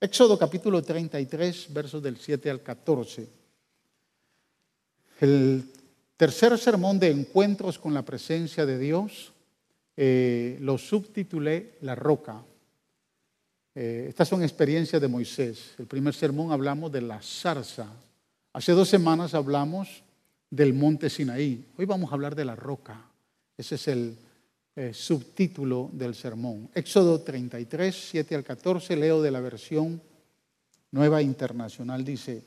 Éxodo capítulo 33, versos del 7 al 14. El tercer sermón de encuentros con la presencia de Dios eh, lo subtitulé La Roca. Eh, estas son experiencias de Moisés. El primer sermón hablamos de la zarza. Hace dos semanas hablamos del monte Sinaí. Hoy vamos a hablar de la roca. Ese es el eh, subtítulo del sermón. Éxodo 33, 7 al 14, leo de la versión nueva internacional. Dice,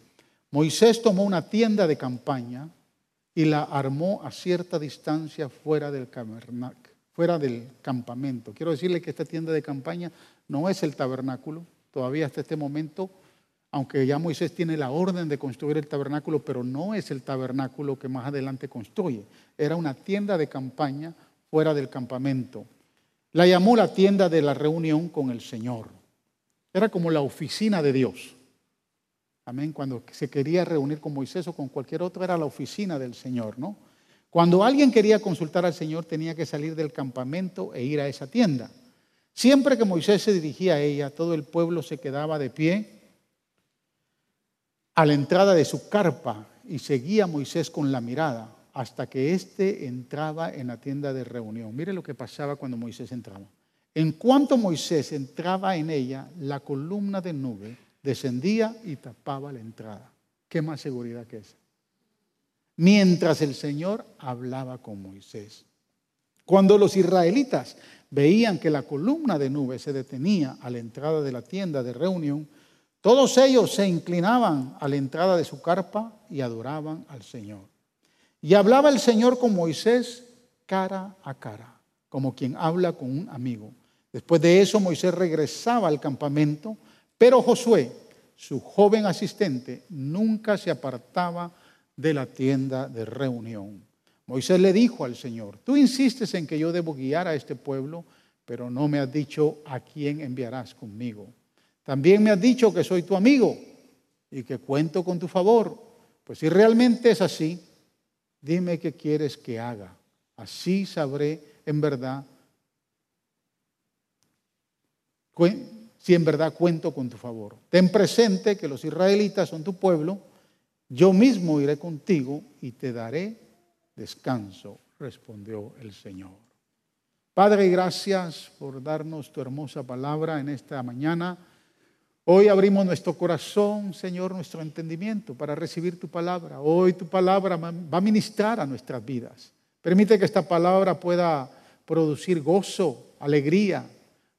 Moisés tomó una tienda de campaña y la armó a cierta distancia fuera del, fuera del campamento. Quiero decirle que esta tienda de campaña no es el tabernáculo. Todavía hasta este momento aunque ya Moisés tiene la orden de construir el tabernáculo, pero no es el tabernáculo que más adelante construye. Era una tienda de campaña fuera del campamento. La llamó la tienda de la reunión con el Señor. Era como la oficina de Dios. Amén. Cuando se quería reunir con Moisés o con cualquier otro, era la oficina del Señor, ¿no? Cuando alguien quería consultar al Señor, tenía que salir del campamento e ir a esa tienda. Siempre que Moisés se dirigía a ella, todo el pueblo se quedaba de pie a la entrada de su carpa y seguía a Moisés con la mirada hasta que éste entraba en la tienda de reunión. Mire lo que pasaba cuando Moisés entraba. En cuanto Moisés entraba en ella, la columna de nube descendía y tapaba la entrada. ¿Qué más seguridad que esa? Mientras el Señor hablaba con Moisés. Cuando los israelitas veían que la columna de nube se detenía a la entrada de la tienda de reunión, todos ellos se inclinaban a la entrada de su carpa y adoraban al Señor. Y hablaba el Señor con Moisés cara a cara, como quien habla con un amigo. Después de eso Moisés regresaba al campamento, pero Josué, su joven asistente, nunca se apartaba de la tienda de reunión. Moisés le dijo al Señor, tú insistes en que yo debo guiar a este pueblo, pero no me has dicho a quién enviarás conmigo. También me has dicho que soy tu amigo y que cuento con tu favor. Pues si realmente es así, dime qué quieres que haga. Así sabré en verdad si en verdad cuento con tu favor. Ten presente que los israelitas son tu pueblo, yo mismo iré contigo y te daré descanso, respondió el Señor. Padre, gracias por darnos tu hermosa palabra en esta mañana. Hoy abrimos nuestro corazón, Señor, nuestro entendimiento para recibir tu palabra. Hoy tu palabra va a ministrar a nuestras vidas. Permite que esta palabra pueda producir gozo, alegría,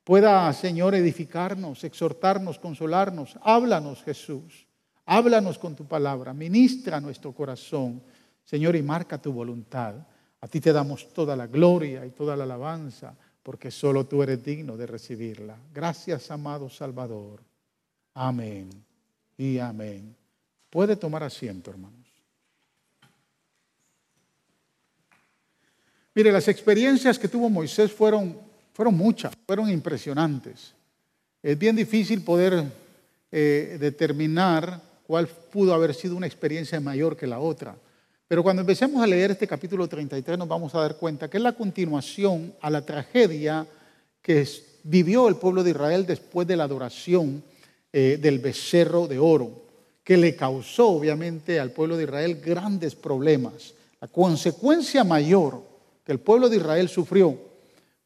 pueda, Señor, edificarnos, exhortarnos, consolarnos. Háblanos, Jesús. Háblanos con tu palabra. Ministra nuestro corazón, Señor, y marca tu voluntad. A ti te damos toda la gloria y toda la alabanza, porque solo tú eres digno de recibirla. Gracias, amado Salvador. Amén y amén. Puede tomar asiento, hermanos. Mire, las experiencias que tuvo Moisés fueron, fueron muchas, fueron impresionantes. Es bien difícil poder eh, determinar cuál pudo haber sido una experiencia mayor que la otra. Pero cuando empecemos a leer este capítulo 33 nos vamos a dar cuenta que es la continuación a la tragedia que vivió el pueblo de Israel después de la adoración eh, del becerro de oro, que le causó obviamente al pueblo de Israel grandes problemas. La consecuencia mayor que el pueblo de Israel sufrió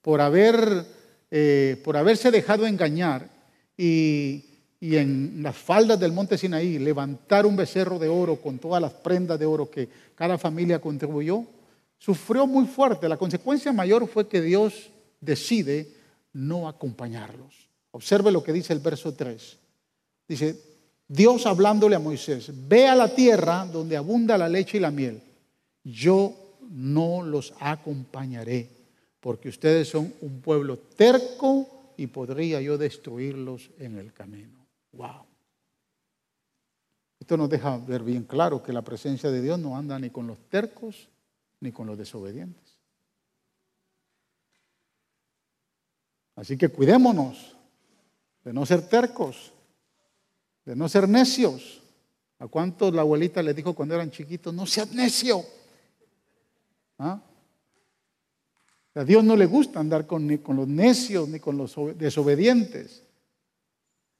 por, haber, eh, por haberse dejado engañar y, y en las faldas del monte Sinaí levantar un becerro de oro con todas las prendas de oro que cada familia contribuyó, sufrió muy fuerte. La consecuencia mayor fue que Dios decide no acompañarlos. Observe lo que dice el verso 3. Dice, Dios hablándole a Moisés, ve a la tierra donde abunda la leche y la miel. Yo no los acompañaré, porque ustedes son un pueblo terco y podría yo destruirlos en el camino. Wow. Esto nos deja ver bien claro que la presencia de Dios no anda ni con los tercos ni con los desobedientes. Así que cuidémonos de no ser tercos, de no ser necios. ¿A cuántos la abuelita le dijo cuando eran chiquitos, no seas necio? ¿Ah? A Dios no le gusta andar con, ni con los necios ni con los desobedientes.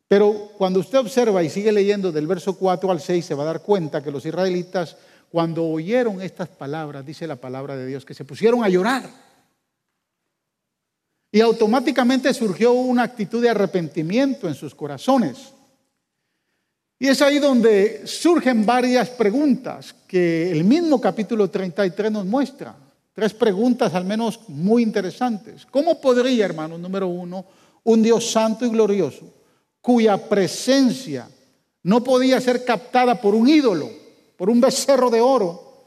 Pero cuando usted observa y sigue leyendo del verso 4 al 6, se va a dar cuenta que los israelitas, cuando oyeron estas palabras, dice la palabra de Dios, que se pusieron a llorar. Y automáticamente surgió una actitud de arrepentimiento en sus corazones. Y es ahí donde surgen varias preguntas que el mismo capítulo 33 nos muestra. Tres preguntas al menos muy interesantes. ¿Cómo podría, hermano, número uno, un Dios santo y glorioso, cuya presencia no podía ser captada por un ídolo, por un becerro de oro,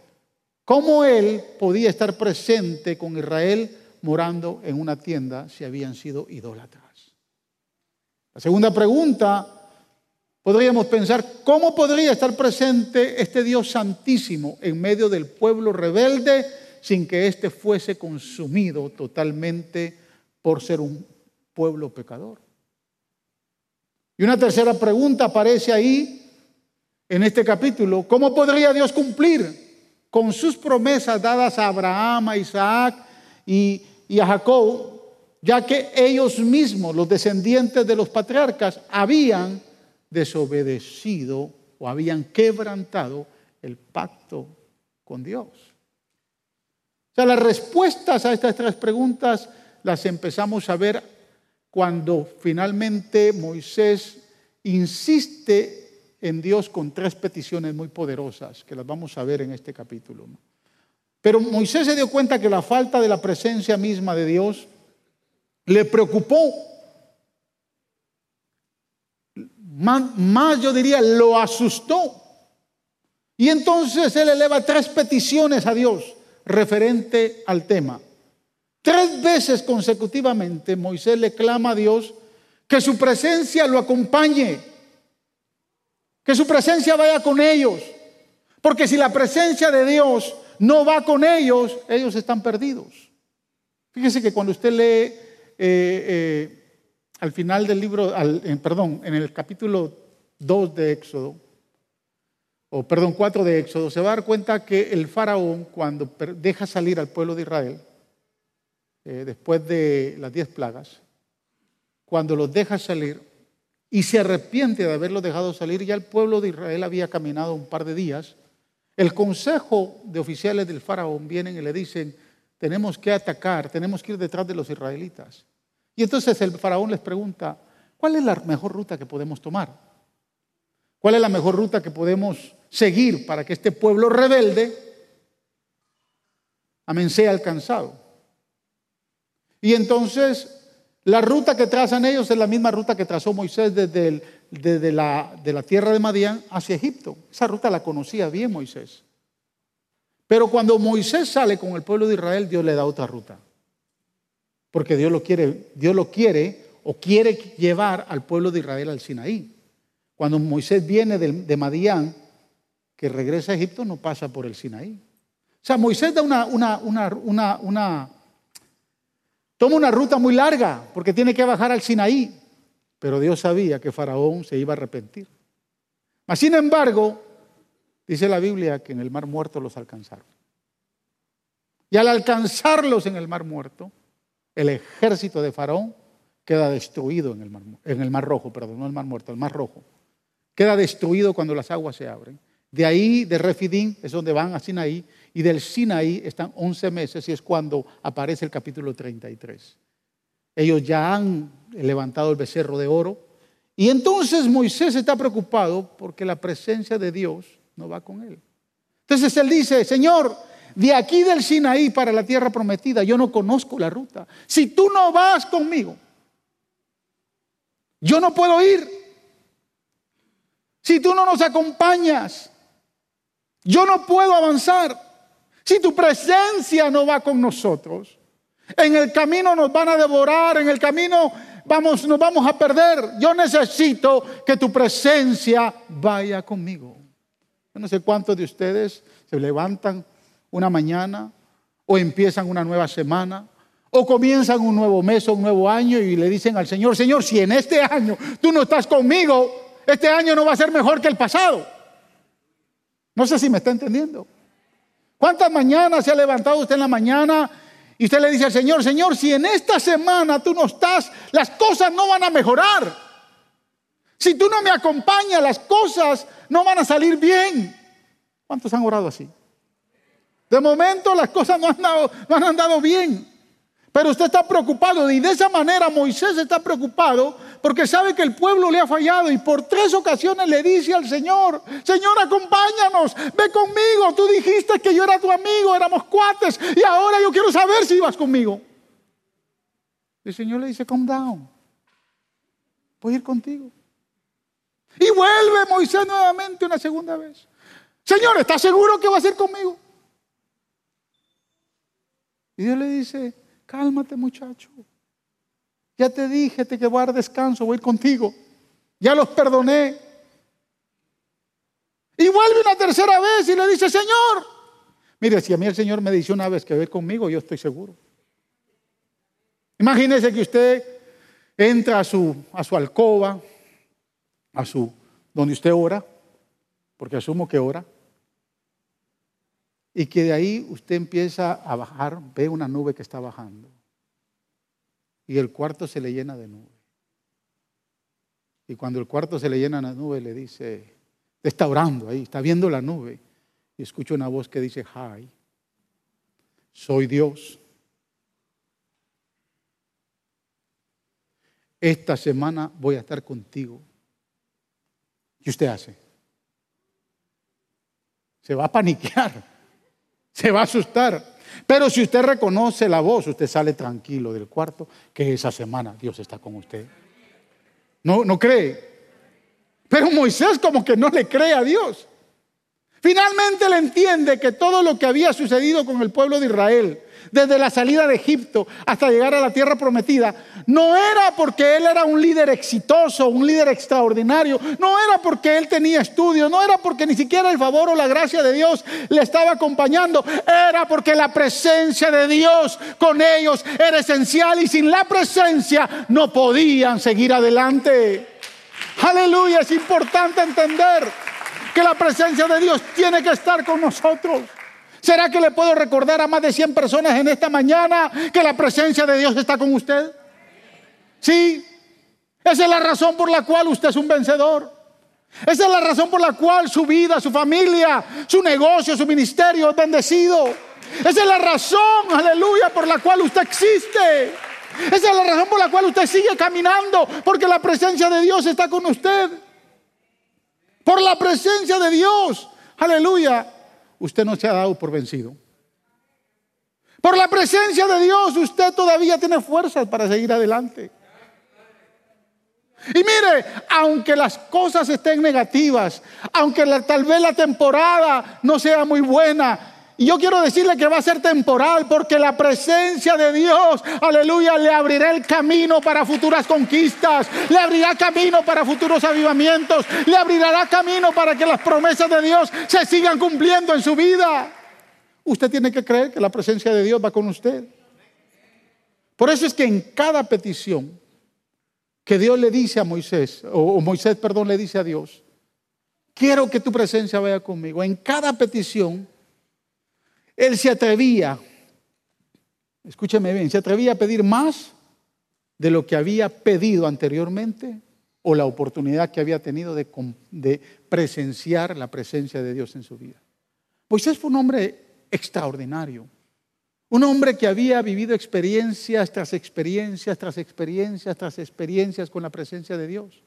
cómo él podía estar presente con Israel morando en una tienda si habían sido idólatras? La segunda pregunta Podríamos pensar, ¿cómo podría estar presente este Dios santísimo en medio del pueblo rebelde sin que éste fuese consumido totalmente por ser un pueblo pecador? Y una tercera pregunta aparece ahí en este capítulo. ¿Cómo podría Dios cumplir con sus promesas dadas a Abraham, a Isaac y, y a Jacob, ya que ellos mismos, los descendientes de los patriarcas, habían desobedecido o habían quebrantado el pacto con Dios. O sea, las respuestas a estas tres preguntas las empezamos a ver cuando finalmente Moisés insiste en Dios con tres peticiones muy poderosas, que las vamos a ver en este capítulo. Pero Moisés se dio cuenta que la falta de la presencia misma de Dios le preocupó más, yo diría, lo asustó. Y entonces él eleva tres peticiones a Dios referente al tema. Tres veces consecutivamente Moisés le clama a Dios que su presencia lo acompañe, que su presencia vaya con ellos. Porque si la presencia de Dios no va con ellos, ellos están perdidos. Fíjese que cuando usted lee eh, eh, al final del libro, perdón, en el capítulo 2 de Éxodo, o perdón, 4 de Éxodo, se va a dar cuenta que el faraón, cuando deja salir al pueblo de Israel, eh, después de las diez plagas, cuando los deja salir y se arrepiente de haberlos dejado salir, ya el pueblo de Israel había caminado un par de días, el consejo de oficiales del faraón vienen y le dicen, tenemos que atacar, tenemos que ir detrás de los israelitas. Y entonces el faraón les pregunta, ¿cuál es la mejor ruta que podemos tomar? ¿Cuál es la mejor ruta que podemos seguir para que este pueblo rebelde amén sea alcanzado? Y entonces la ruta que trazan ellos es la misma ruta que trazó Moisés desde, la, la tierra de Madián hacia Egipto. Esa ruta la conocía bien Moisés. Pero cuando Moisés sale con el pueblo de Israel, Dios le da otra ruta. Porque Dios lo quiere, Dios lo quiere o quiere llevar al pueblo de Israel al Sinaí. Cuando Moisés viene de, Madián, que regresa a Egipto, no pasa por el Sinaí. O sea, Moisés da una, una, una, una, toma una ruta muy larga porque tiene que bajar al Sinaí. Pero Dios sabía que Faraón se iba a arrepentir. Mas, sin embargo, dice la Biblia que en el mar muerto los alcanzaron. Y al alcanzarlos en el mar muerto, el ejército de Faraón queda destruido en el mar, en el mar rojo, perdón, no el mar muerto, el mar rojo. Queda destruido cuando las aguas se abren. De ahí, de Refidín, es donde van a Sinaí, y del Sinaí están 11 meses y es cuando aparece el capítulo 33. Ellos ya han levantado el becerro de oro. Y entonces Moisés está preocupado porque la presencia de Dios no va con él. Entonces él dice, Señor, de aquí del Sinaí para la tierra prometida, yo no conozco la ruta. Si tú no vas conmigo, yo no puedo ir. Si tú no nos acompañas, yo no puedo avanzar. Si tu presencia no va con nosotros, en el camino nos van a devorar, en el camino vamos, nos vamos a perder. Yo necesito que tu presencia vaya conmigo. Yo no sé cuántos de ustedes se levantan una mañana, o empiezan una nueva semana, o comienzan un nuevo mes o un nuevo año y le dicen al Señor, Señor, si en este año tú no estás conmigo, este año no va a ser mejor que el pasado. No sé si me está entendiendo. ¿Cuántas mañanas se ha levantado usted en la mañana y usted le dice al Señor, Señor, si en esta semana tú no estás, las cosas no van a mejorar? Si tú no me acompañas, las cosas no van a salir bien. ¿Cuántos han orado así? De momento las cosas no han, han andado bien. Pero usted está preocupado y de esa manera Moisés está preocupado porque sabe que el pueblo le ha fallado y por tres ocasiones le dice al Señor, Señor, acompáñanos, ve conmigo, tú dijiste que yo era tu amigo, éramos cuates y ahora yo quiero saber si ibas conmigo. El Señor le dice, calm down, voy a ir contigo. Y vuelve Moisés nuevamente una segunda vez. Señor, ¿estás seguro que va a ser conmigo? Y Dios le dice, cálmate muchacho. Ya te dije te que a dar descanso, voy contigo. Ya los perdoné. Y vuelve una tercera vez y le dice, Señor, mire, si a mí el Señor me dice una vez que ve conmigo, yo estoy seguro. Imagínese que usted entra a su, a su alcoba, a su, donde usted ora, porque asumo que ora, y que de ahí usted empieza a bajar, ve una nube que está bajando, y el cuarto se le llena de nube. Y cuando el cuarto se le llena de nube, le dice, está orando ahí, está viendo la nube, y escucha una voz que dice, hi, soy Dios esta semana voy a estar contigo. ¿Qué usted hace? Se va a paniquear, se va a asustar. Pero si usted reconoce la voz, usted sale tranquilo del cuarto, que esa semana Dios está con usted. No, no cree. Pero Moisés como que no le cree a Dios. Finalmente le entiende que todo lo que había sucedido con el pueblo de Israel, desde la salida de Egipto hasta llegar a la tierra prometida, no era porque él era un líder exitoso, un líder extraordinario, no era porque él tenía estudios, no era porque ni siquiera el favor o la gracia de Dios le estaba acompañando, era porque la presencia de Dios con ellos era esencial y sin la presencia no podían seguir adelante. Aleluya, es importante entender que la presencia de Dios tiene que estar con nosotros. ¿Será que le puedo recordar a más de 100 personas en esta mañana que la presencia de Dios está con usted? Sí, esa es la razón por la cual usted es un vencedor. Esa es la razón por la cual su vida, su familia, su negocio, su ministerio es bendecido. Esa es la razón, aleluya, por la cual usted existe. Esa es la razón por la cual usted sigue caminando, porque la presencia de Dios está con usted. Por la presencia de Dios, aleluya, usted no se ha dado por vencido. Por la presencia de Dios, usted todavía tiene fuerzas para seguir adelante. Y mire, aunque las cosas estén negativas, aunque tal vez la temporada no sea muy buena, y yo quiero decirle que va a ser temporal porque la presencia de Dios, aleluya, le abrirá el camino para futuras conquistas, le abrirá camino para futuros avivamientos, le abrirá camino para que las promesas de Dios se sigan cumpliendo en su vida. Usted tiene que creer que la presencia de Dios va con usted. Por eso es que en cada petición que Dios le dice a Moisés, o Moisés, perdón, le dice a Dios, quiero que tu presencia vaya conmigo. En cada petición, él se atrevía, escúcheme bien, se atrevía a pedir más de lo que había pedido anteriormente o la oportunidad que había tenido de, de presenciar la presencia de Dios en su vida. Moisés fue un hombre extraordinario, un hombre que había vivido experiencias tras experiencias, tras experiencias, tras experiencias con la presencia de Dios.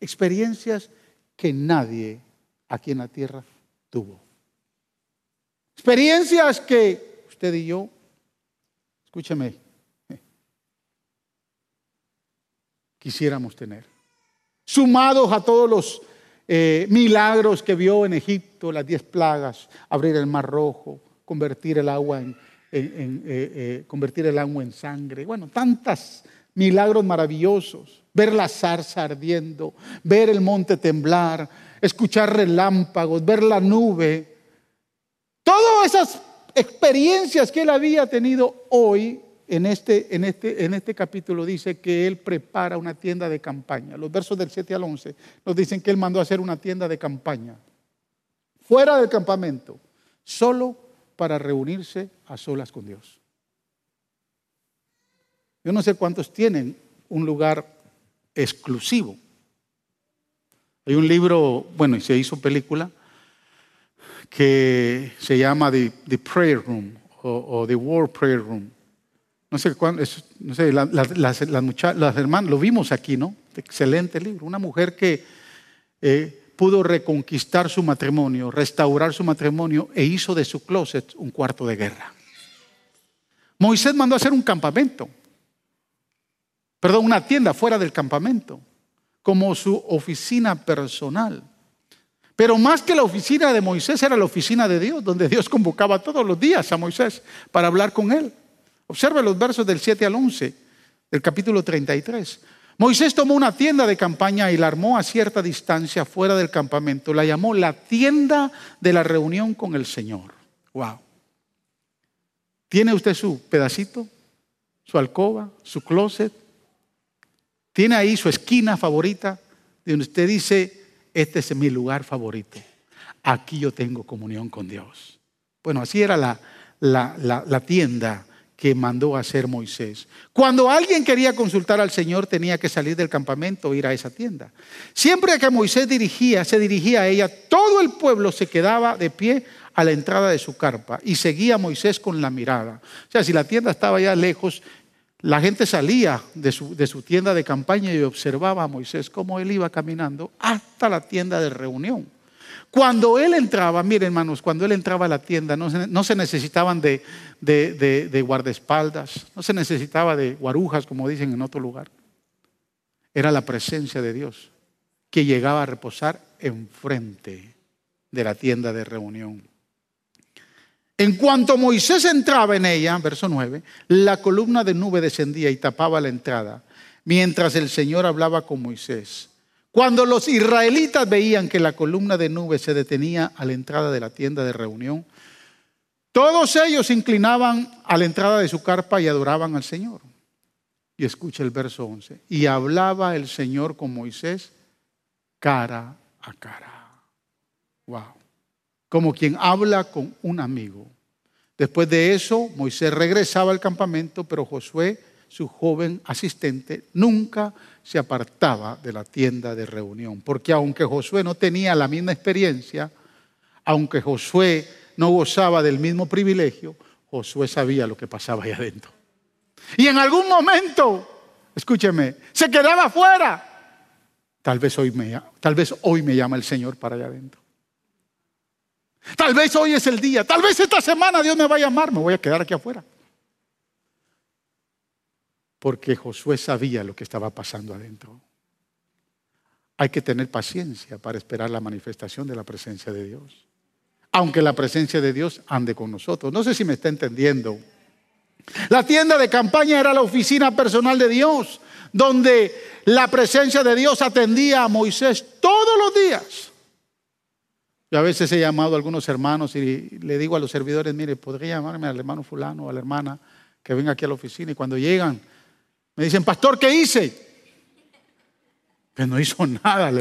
Experiencias que nadie aquí en la tierra tuvo. Experiencias que usted y yo, escúcheme, quisiéramos tener. Sumados a todos los eh, milagros que vio en Egipto, las diez plagas, abrir el mar rojo, convertir el agua en, eh, eh, convertir el agua en sangre, bueno, tantos milagros maravillosos, ver la zarza ardiendo, ver el monte temblar, escuchar relámpagos, ver la nube, Todas esas experiencias que él había tenido hoy, en este, en, este, en este capítulo dice que él prepara una tienda de campaña. Los versos del 7 al 11 nos dicen que él mandó a hacer una tienda de campaña, fuera del campamento, solo para reunirse a solas con Dios. Yo no sé cuántos tienen un lugar exclusivo Hay un libro, bueno, y se hizo película, que se llama The, Prayer Room o, The War Prayer Room. No sé cuándo, no sé, las, las, hermanas, lo vimos aquí, ¿no? Excelente libro. Una mujer que eh, pudo reconquistar su matrimonio, restaurar su matrimonio e hizo de su closet un cuarto de guerra. Moisés mandó a hacer un campamento, perdón, una tienda fuera del campamento, como su oficina personal. Pero más que la oficina de Moisés era la oficina de Dios, donde Dios convocaba todos los días a Moisés para hablar con él. Observe los versos del 7 al 11 del capítulo 33. Moisés tomó una tienda de campaña y la armó a cierta distancia fuera del campamento. La llamó la tienda de la reunión con el Señor. Wow. ¿Tiene usted su pedacito? ¿Su alcoba? ¿Su closet? ¿Tiene ahí su esquina favorita? Donde usted dice, este es mi lugar favorito. Aquí yo tengo comunión con Dios. Bueno, así era la, la, la tienda que mandó a hacer Moisés. Cuando alguien quería consultar al Señor tenía que salir del campamento e ir a esa tienda. Siempre que Moisés dirigía, se dirigía a ella, todo el pueblo se quedaba de pie a la entrada de su carpa y seguía a Moisés con la mirada. O sea, si la tienda estaba ya lejos, la gente salía de su, de su tienda de campaña y observaba a Moisés cómo él iba caminando hasta la tienda de reunión. Cuando él entraba, miren hermanos, cuando él entraba a la tienda no se, no se necesitaban de, de, guardaespaldas, no se necesitaba de guarujas, como dicen en otro lugar. Era la presencia de Dios que llegaba a reposar enfrente de la tienda de reunión. En cuanto Moisés entraba en ella, verso 9, la columna de nube descendía y tapaba la entrada, mientras el Señor hablaba con Moisés. Cuando los israelitas veían que la columna de nube se detenía a la entrada de la tienda de reunión, todos ellos se inclinaban a la entrada de su carpa y adoraban al Señor. Y escucha el verso 11. Y hablaba el Señor con Moisés cara a cara. Wow. Como quien habla con un amigo. Después de eso, Moisés regresaba al campamento, pero Josué su joven asistente, nunca se apartaba de la tienda de reunión. Porque aunque Josué no tenía la misma experiencia, aunque Josué no gozaba del mismo privilegio, Josué sabía lo que pasaba ahí adentro. Y en algún momento, escúcheme, se quedaba afuera. Tal vez hoy me, tal vez hoy me llama el Señor para allá adentro. Tal vez hoy es el día. Tal vez esta semana Dios me va a llamar. Me voy a quedar aquí afuera porque Josué sabía lo que estaba pasando adentro. Hay que tener paciencia para esperar la manifestación de la presencia de Dios. Aunque la presencia de Dios ande con nosotros. No sé si me está entendiendo. La tienda de campaña era la oficina personal de Dios, donde la presencia de Dios atendía a Moisés todos los días. A veces he llamado a algunos hermanos y le digo a los servidores, mire, podría llamarme al hermano fulano o a la hermana que venga aquí a la oficina y cuando llegan me dicen, pastor, ¿qué hice? Que no hizo nada.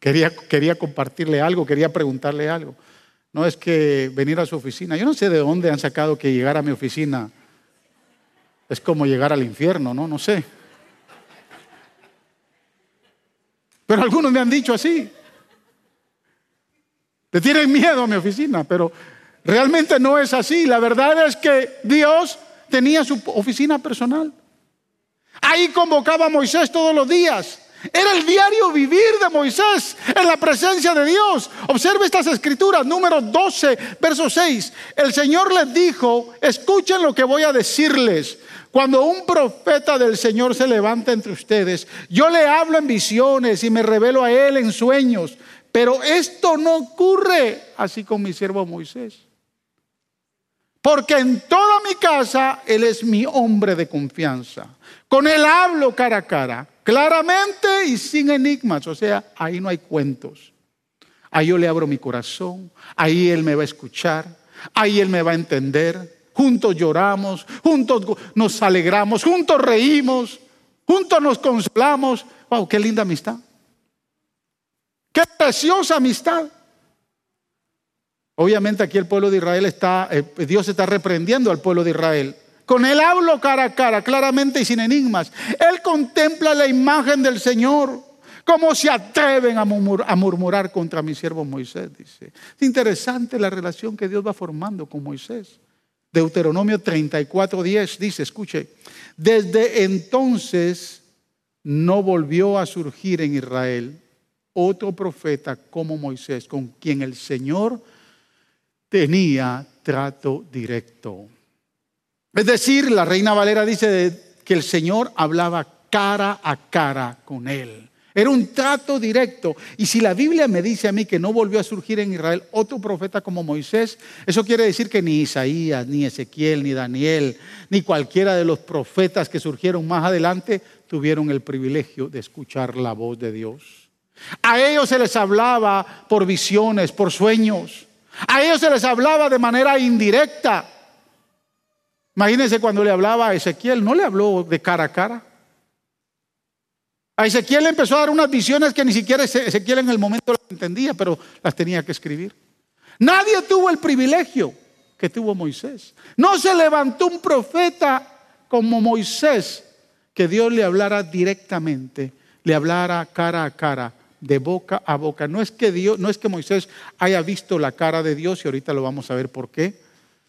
Quería, quería compartirle algo, quería preguntarle algo. No es que venir a su oficina. Yo no sé de dónde han sacado que llegar a mi oficina es como llegar al infierno, ¿no? No sé. Pero algunos me han dicho así. Te tienen miedo a mi oficina, pero realmente no es así. La verdad es que Dios tenía su oficina personal. Ahí convocaba a Moisés todos los días. Era el diario vivir de Moisés en la presencia de Dios. Observe estas escrituras, número 12, verso 6. El Señor les dijo, escuchen lo que voy a decirles. Cuando un profeta del Señor se levanta entre ustedes, yo le hablo en visiones y me revelo a él en sueños. Pero esto no ocurre así con mi siervo Moisés. Porque en toda mi casa Él es mi hombre de confianza. Con Él hablo cara a cara, claramente y sin enigmas. O sea, ahí no hay cuentos. Ahí yo le abro mi corazón, ahí Él me va a escuchar, ahí Él me va a entender. Juntos lloramos, juntos nos alegramos, juntos reímos, juntos nos consolamos. ¡Wow! ¡Qué linda amistad! ¡Qué preciosa amistad! Obviamente aquí el pueblo de Israel está, eh, Dios está reprendiendo al pueblo de Israel. Con él hablo cara a cara, claramente y sin enigmas. Él contempla la imagen del Señor. ¿Cómo se atreven a, murmurar contra mi siervo Moisés? Dice. Es interesante la relación que Dios va formando con Moisés. Deuteronomio 34, 10 dice, escuche, desde entonces no volvió a surgir en Israel otro profeta como Moisés, con quien el Señor tenía trato directo. Es decir, la reina Valera dice que el Señor hablaba cara a cara con él. Era un trato directo. Y si la Biblia me dice a mí que no volvió a surgir en Israel otro profeta como Moisés, eso quiere decir que ni Isaías, ni Ezequiel, ni Daniel, ni cualquiera de los profetas que surgieron más adelante tuvieron el privilegio de escuchar la voz de Dios. A ellos se les hablaba por visiones, por sueños. A ellos se les hablaba de manera indirecta. Imagínense cuando le hablaba a Ezequiel, no le habló de cara a cara. A Ezequiel le empezó a dar unas visiones que ni siquiera Ezequiel en el momento las entendía, pero las tenía que escribir. Nadie tuvo el privilegio que tuvo Moisés. No se levantó un profeta como Moisés que Dios le hablara directamente, le hablara cara a cara, de boca a boca. No es que Dios, no es que Moisés haya visto la cara de Dios y ahorita lo vamos a ver por qué,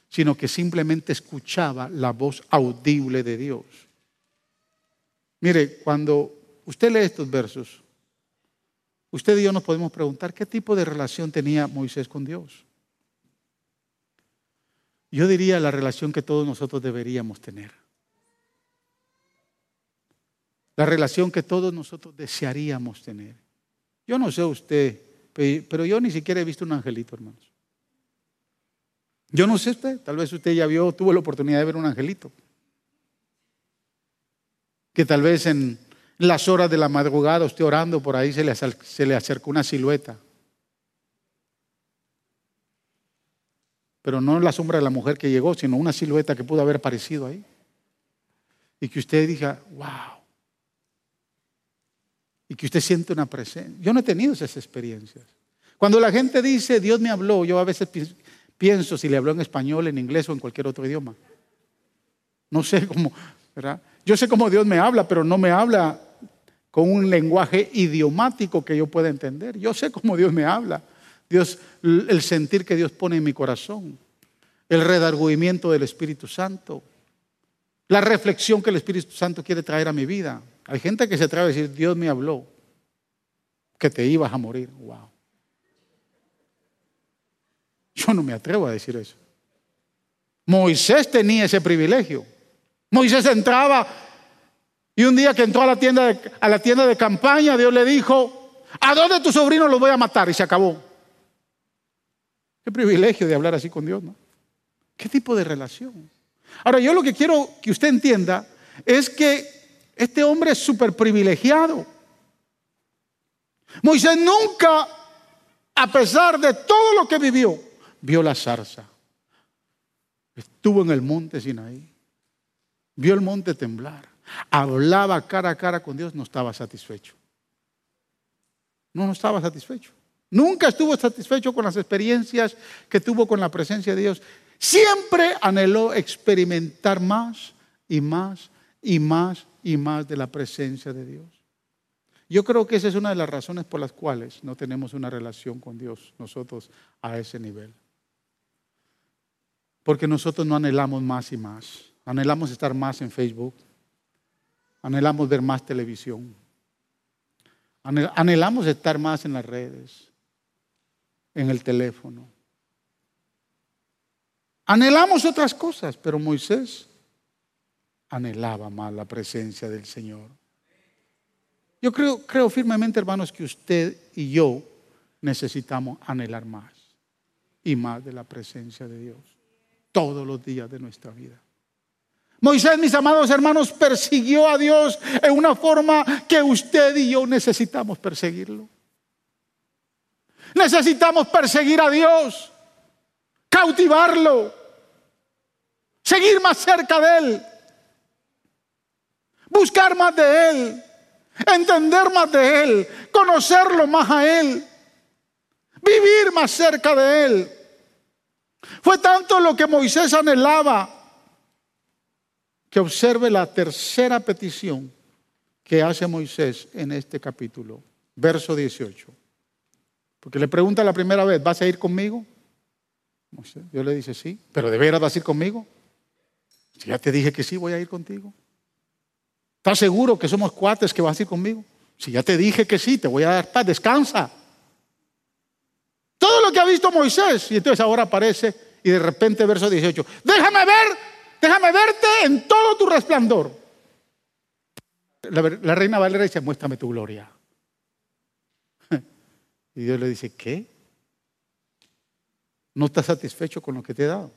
sino que simplemente escuchaba la voz audible de Dios. Mire, cuando Usted lee estos versos. Usted y yo nos podemos preguntar qué tipo de relación tenía Moisés con Dios. Yo diría la relación que todos nosotros deberíamos tener. La relación que todos nosotros desearíamos tener. Yo no sé usted, pero yo ni siquiera he visto un angelito, hermanos. Yo no sé usted, tal vez usted ya vio, tuvo la oportunidad de ver un angelito. Que tal vez en las horas de la madrugada, usted orando por ahí, se le, se le acercó una silueta. Pero no la sombra de la mujer que llegó, sino una silueta que pudo haber aparecido ahí. Y que usted diga, wow. Y que usted siente una presencia. Yo no he tenido esas experiencias. Cuando la gente dice, Dios me habló, yo a veces pienso si le habló en español, en inglés o en cualquier otro idioma. No sé cómo, ¿verdad? Yo sé cómo Dios me habla, pero no me habla con un lenguaje idiomático que yo pueda entender. Yo sé cómo Dios me habla. Dios, el sentir que Dios pone en mi corazón, el redargüimiento del Espíritu Santo, la reflexión que el Espíritu Santo quiere traer a mi vida. Hay gente que se atreve a decir, Dios me habló, que te ibas a morir. Wow. Yo no me atrevo a decir eso. Moisés tenía ese privilegio. Moisés entraba y un día que entró a la tienda de, a la tienda de campaña, Dios le dijo, ¿a dónde tu sobrino los voy a matar? Y se acabó. Qué privilegio de hablar así con Dios, ¿no? ¿Qué tipo de relación? Ahora, yo lo que quiero que usted entienda es que este hombre es súper privilegiado. Moisés nunca, a pesar de todo lo que vivió, vio la zarza. Estuvo en el monte Sinaí. Vio el monte temblar hablaba cara a cara con Dios, no estaba satisfecho. No, no estaba satisfecho. Nunca estuvo satisfecho con las experiencias que tuvo con la presencia de Dios. Siempre anheló experimentar más y más y más y más de la presencia de Dios. Yo creo que esa es una de las razones por las cuales no tenemos una relación con Dios nosotros a ese nivel. Porque nosotros no anhelamos más y más. Anhelamos estar más en Facebook, Anhelamos ver más televisión. Anhelamos estar más en las redes, en el teléfono. Anhelamos otras cosas, pero Moisés anhelaba más la presencia del Señor. Yo creo, creo firmemente, hermanos, que usted y yo necesitamos anhelar más y más de la presencia de Dios todos los días de nuestra vida. Moisés, mis amados hermanos, persiguió a Dios en una forma que usted y yo necesitamos perseguirlo. Necesitamos perseguir a Dios, cautivarlo, seguir más cerca de Él, buscar más de Él, entender más de Él, conocerlo más a Él, vivir más cerca de Él. Fue tanto lo que Moisés anhelaba que observe la tercera petición que hace Moisés en este capítulo verso 18. Porque le pregunta la primera vez, ¿vas a ir conmigo? Dios le dice, sí, pero ¿de veras vas a ir conmigo? Si ya te dije que sí, voy a ir contigo. ¿Estás seguro que somos cuates que vas a ir conmigo? Si ya te dije que sí, te voy a dar paz, descansa. Todo lo que ha visto Moisés. Y entonces ahora aparece y de repente verso 18, déjame ver, déjame verte en todo tu resplandor. La, reina Valera dice, muéstrame tu gloria. Y Dios le dice, ¿qué? ¿No estás satisfecho con lo que te he dado?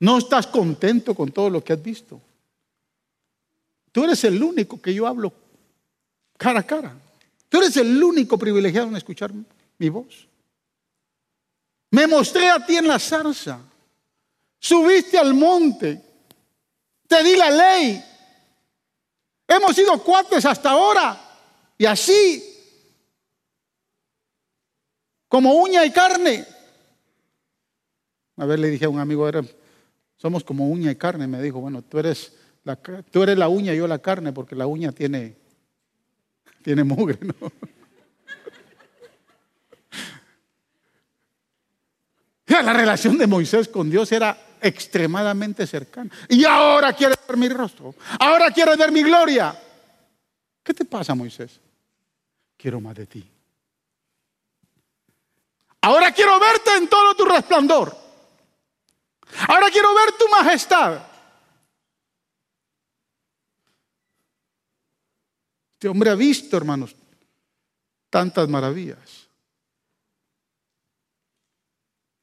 ¿No estás contento con todo lo que has visto? Tú eres el único que yo hablo cara a cara. Tú eres el único privilegiado en escuchar mi voz. Me mostré a ti en la zarza. Subiste al monte. Te di la ley. Hemos sido cuates hasta ahora. Y así, como uña y carne. A ver, le dije a un amigo, somos como uña y carne. Me dijo, bueno, tú eres tú eres la uña yo la carne, porque la uña tiene, tiene mugre, ¿no? La relación de Moisés con Dios era extremadamente cercana. Y ahora quiere ver mi rostro. Ahora quiere ver mi gloria. ¿Qué te pasa, Moisés? Quiero más de ti. Ahora quiero verte en todo tu resplandor. Ahora quiero ver tu majestad. Este hombre ha visto, hermanos, tantas maravillas.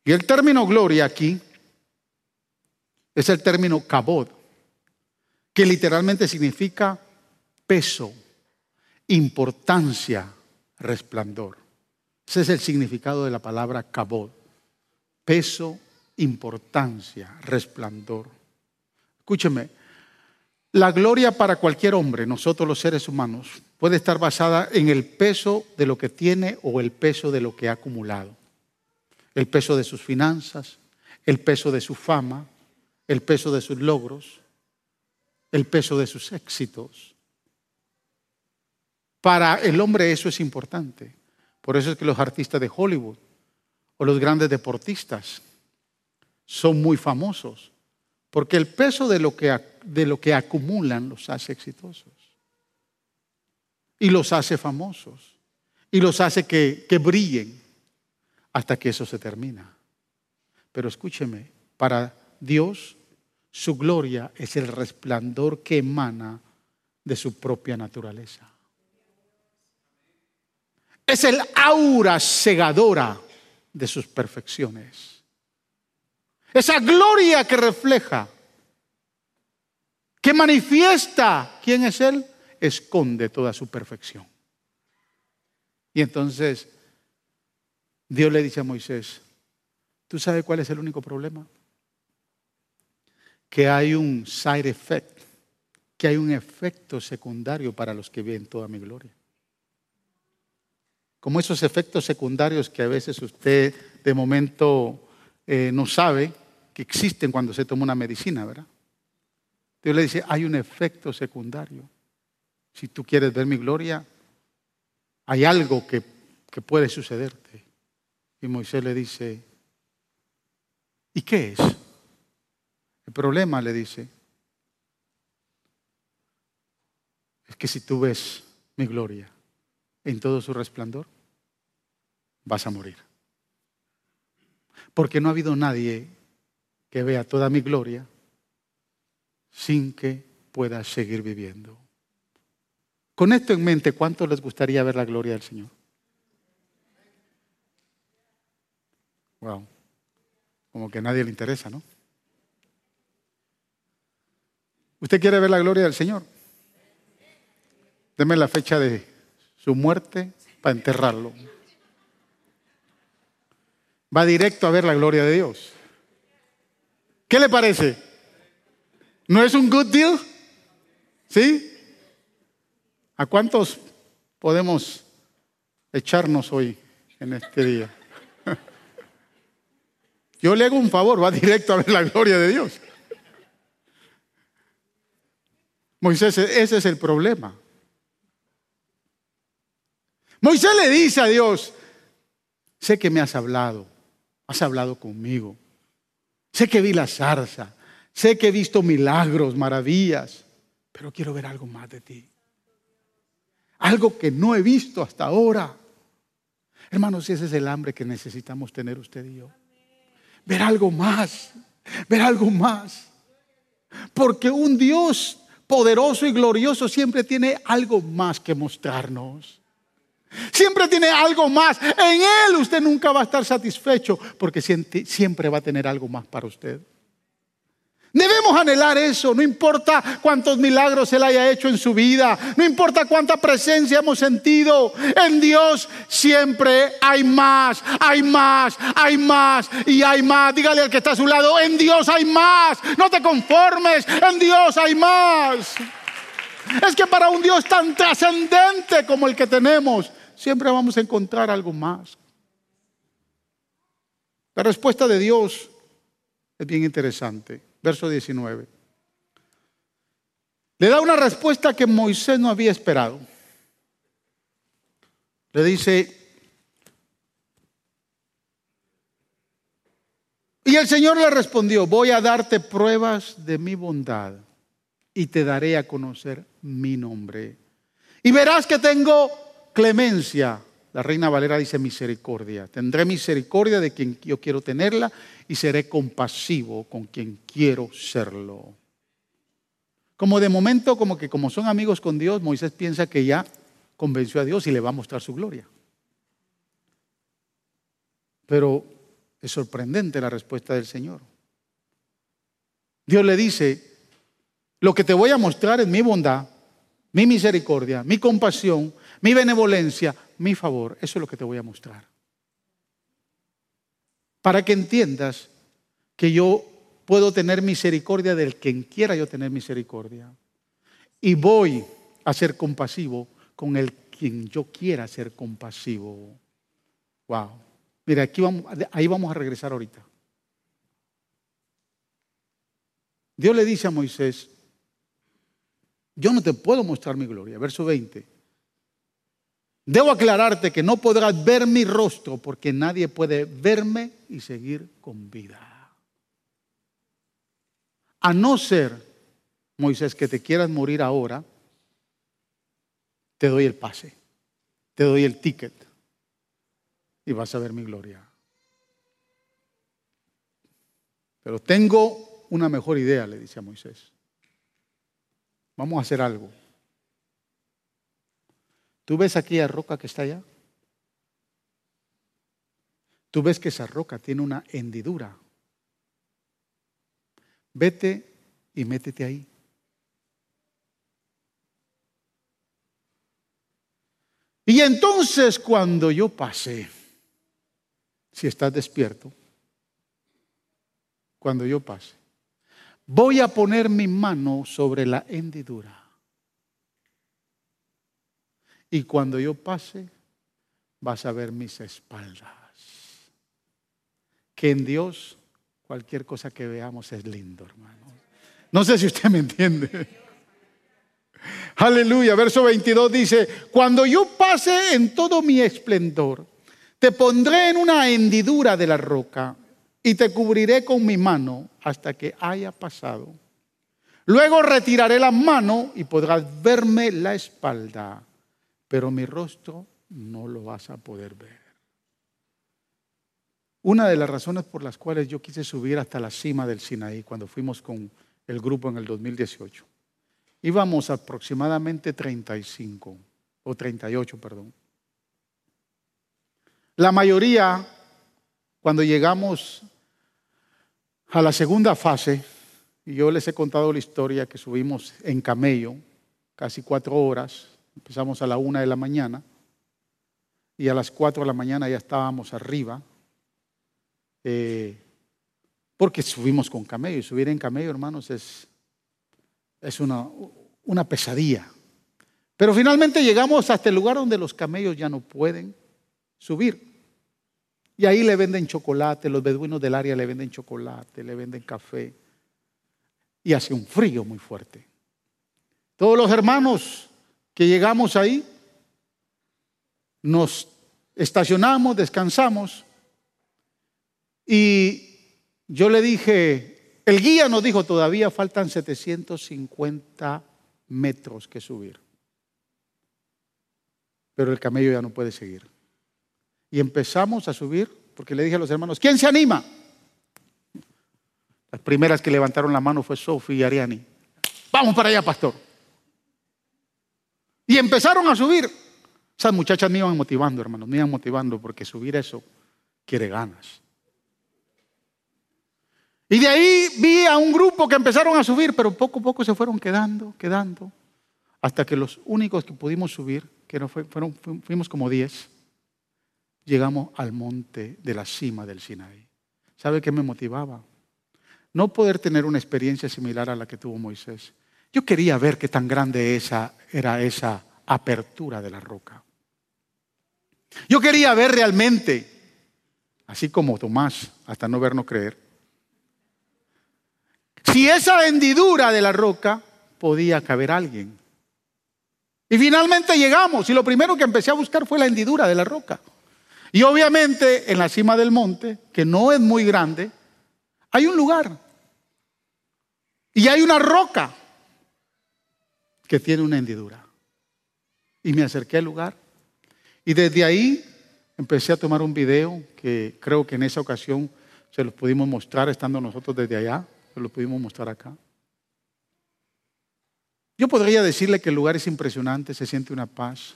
Y el término gloria aquí es el término kabod, que literalmente significa peso, importancia, resplandor. Ese es el significado de la palabra kabod. Peso, importancia, resplandor. Escúcheme, la gloria para cualquier hombre, nosotros los seres humanos, puede estar basada en el peso de lo que tiene o el peso de lo que ha acumulado el peso de sus finanzas, el peso de su fama, el peso de sus logros, el peso de sus éxitos. Para el hombre eso es importante. Por eso es que los artistas de Hollywood o los grandes deportistas son muy famosos, porque el peso de lo que, de lo que acumulan los hace exitosos y los hace famosos y los hace que, que brillen hasta que eso se termina. Pero escúcheme, para Dios su gloria es el resplandor que emana de su propia naturaleza. Es el aura cegadora de sus perfecciones. Esa gloria que refleja, que manifiesta quién es Él, esconde toda su perfección. Y entonces Dios le dice a Moisés, ¿tú sabes cuál es el único problema? Que hay un side effect, que hay un efecto secundario para los que ven toda mi gloria. Como esos efectos secundarios que a veces usted de momento eh, no sabe existen cuando se toma una medicina, ¿verdad? Dios le dice, hay un efecto secundario. Si tú quieres ver mi gloria, hay algo que, que puede sucederte. Y Moisés le dice, ¿y qué es? El problema, le dice, es que si tú ves mi gloria en todo su resplandor, vas a morir. Porque no ha habido nadie que vea toda mi gloria sin que pueda seguir viviendo. Con esto en mente, ¿cuánto les gustaría ver la gloria del Señor? Wow. Como que a nadie le interesa, ¿no? ¿Usted quiere ver la gloria del Señor? Deme la fecha de su muerte para enterrarlo. Va directo a ver la gloria de Dios. ¿Qué le parece? ¿No es un good deal? ¿Sí? ¿A cuántos podemos echarnos hoy en este día? Yo le hago un favor, va directo a ver la gloria de Dios. Moisés, ese es el problema. Moisés le dice a Dios, sé que me has hablado, has hablado conmigo, sé que vi la zarza, sé que he visto milagros, maravillas, pero quiero ver algo más de ti. Algo que no he visto hasta ahora. Hermanos, ese es el hambre que necesitamos tener usted y yo. Ver algo más, ver algo más. Porque un Dios poderoso y glorioso siempre tiene algo más que mostrarnos. Siempre tiene algo más. En Él usted nunca va a estar satisfecho porque siempre va a tener algo más para usted. Debemos anhelar eso, no importa cuántos milagros Él haya hecho en su vida, no importa cuánta presencia hemos sentido, en Dios siempre hay más, hay más, hay más y hay más. Dígale al que está a su lado, en Dios hay más, no te conformes, en Dios hay más. Es que para un Dios tan trascendente como el que tenemos, siempre vamos a encontrar algo más. La respuesta de Dios es bien interesante verso 19. Le da una respuesta que Moisés no había esperado. Le dice, y el Señor le respondió, voy a darte pruebas de mi bondad y te daré a conocer mi nombre. Y verás que tengo clemencia. La reina Valera dice misericordia. Tendré misericordia de quien yo quiero tenerla y seré compasivo con quien quiero serlo. Como de momento, como que como son amigos con Dios, Moisés piensa que ya convenció a Dios y le va a mostrar su gloria. Pero es sorprendente la respuesta del Señor. Dios le dice, lo que te voy a mostrar es mi bondad, mi misericordia, mi compasión, mi benevolencia, mi favor. Eso es lo que te voy a mostrar para que entiendas que yo puedo tener misericordia del quien quiera yo tener misericordia. Y voy a ser compasivo con el quien yo quiera ser compasivo. Wow. Mira, aquí vamos, ahí vamos a regresar ahorita. Dios le dice a Moisés, yo no te puedo mostrar mi gloria. Verso 20. Debo aclararte que no podrás ver mi rostro porque nadie puede verme y seguir con vida. A no ser, Moisés, que te quieras morir ahora, te doy el pase, te doy el ticket y vas a ver mi gloria. Pero tengo una mejor idea, le dice a Moisés. Vamos a hacer algo. ¿Tú ves aquella roca que está allá? Tú ves que esa roca tiene una hendidura. Vete y métete ahí. Y entonces cuando yo pase, si estás despierto, cuando yo pase, voy a poner mi mano sobre la hendidura y cuando yo pase, vas a ver mis espaldas. Que en Dios cualquier cosa que veamos es lindo, hermano. No sé si usted me entiende. Aleluya. Verso 22 dice, cuando yo pase en todo mi esplendor, te pondré en una hendidura de la roca y te cubriré con mi mano hasta que haya pasado. Luego retiraré la mano y podrás verme la espalda pero mi rostro no lo vas a poder ver. Una de las razones por las cuales yo quise subir hasta la cima del Sinaí cuando fuimos con el grupo en el 2018, íbamos aproximadamente 35 o 38, perdón. La mayoría, cuando llegamos a la segunda fase, y yo les he contado la historia que subimos en camello, casi cuatro horas, Empezamos a la una de la mañana y a las cuatro de la mañana ya estábamos arriba. Eh, porque subimos con camello. Y subir en camello, hermanos, es, es una, una pesadilla. Pero finalmente llegamos hasta el lugar donde los camellos ya no pueden subir. Y ahí le venden chocolate, los beduinos del área le venden chocolate, le venden café. Y hace un frío muy fuerte. Todos los hermanos llegamos ahí, Nos estacionamos, descansamos y yo le dije, el guía nos dijo, todavía faltan 750 metros que subir. Pero el camello ya no puede seguir. Y empezamos a subir porque le dije a los hermanos, ¿quién se anima? Las primeras que levantaron la mano fue Sofía y Ariani. Vamos para allá, pastor. Y empezaron a subir. Esas muchachas me iban motivando, hermanos, me iban motivando porque subir eso quiere ganas. Y de ahí vi a un grupo que empezaron a subir, pero poco a poco se fueron quedando, quedando, hasta que los únicos que pudimos subir, que no fuimos como diez, llegamos al monte de la cima del Sinaí. ¿Sabe qué me motivaba? No poder tener una experiencia similar a la que tuvo Moisés. Yo quería ver qué tan grande esa, era esa apertura de la roca. Yo quería ver realmente, así como Tomás, hasta no ver, no creer, si esa hendidura de la roca podía caber alguien. Y finalmente llegamos y lo primero que empecé a buscar fue la hendidura de la roca. Y obviamente en la cima del monte, que no es muy grande, hay un lugar. Y hay una roca que tiene una hendidura. Y me acerqué al lugar. Y desde ahí empecé a tomar un video que creo que en esa ocasión se los pudimos mostrar estando nosotros desde allá. Se los pudimos mostrar acá. Yo podría decirle que el lugar es impresionante, se siente una paz,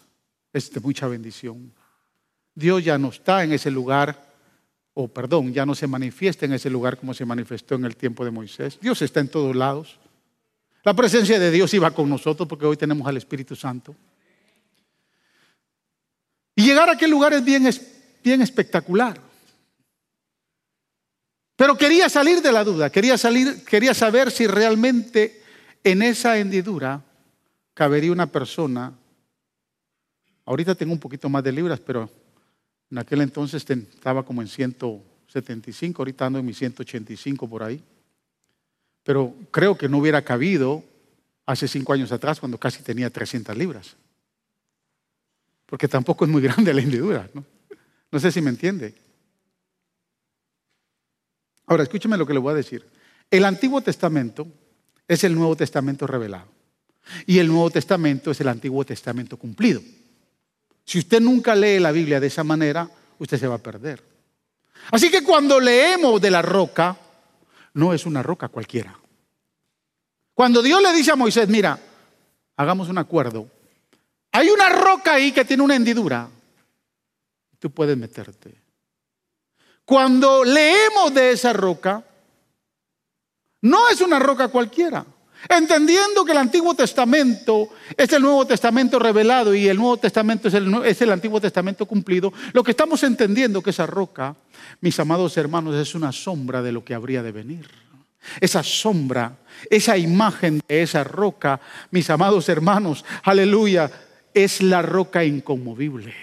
es de mucha bendición. Dios ya no está en ese lugar, o perdón, ya no se manifiesta en ese lugar como se manifestó en el tiempo de Moisés. Dios está en todos lados. La presencia de Dios iba con nosotros porque hoy tenemos al Espíritu Santo. Y llegar a aquel lugar es bien, espectacular. Pero quería salir de la duda, quería, salir, quería saber si realmente en esa hendidura cabería una persona. Ahorita tengo un poquito más de libras, pero en aquel entonces estaba como en 175, ahorita ando en mi 185 por ahí. Pero creo que no hubiera cabido hace cinco años atrás cuando casi tenía 300 libras. Porque tampoco es muy grande la hendidura. ¿no? no sé si me entiende. Ahora, escúcheme lo que le voy a decir. El Antiguo Testamento es el Nuevo Testamento revelado. Y el Nuevo Testamento es el Antiguo Testamento cumplido. Si usted nunca lee la Biblia de esa manera, usted se va a perder. Así que cuando leemos de la roca, no es una roca cualquiera. Cuando Dios le dice a Moisés, mira, hagamos un acuerdo, hay una roca ahí que tiene una hendidura, tú puedes meterte. Cuando leemos de esa roca, no es una roca cualquiera. Entendiendo que el Antiguo Testamento es el Nuevo Testamento revelado y el Nuevo Testamento es el, Antiguo Testamento cumplido, lo que estamos entendiendo que esa roca, mis amados hermanos, es una sombra de lo que habría de venir. Esa sombra, esa imagen de esa roca, mis amados hermanos, aleluya, es la roca inconmovible.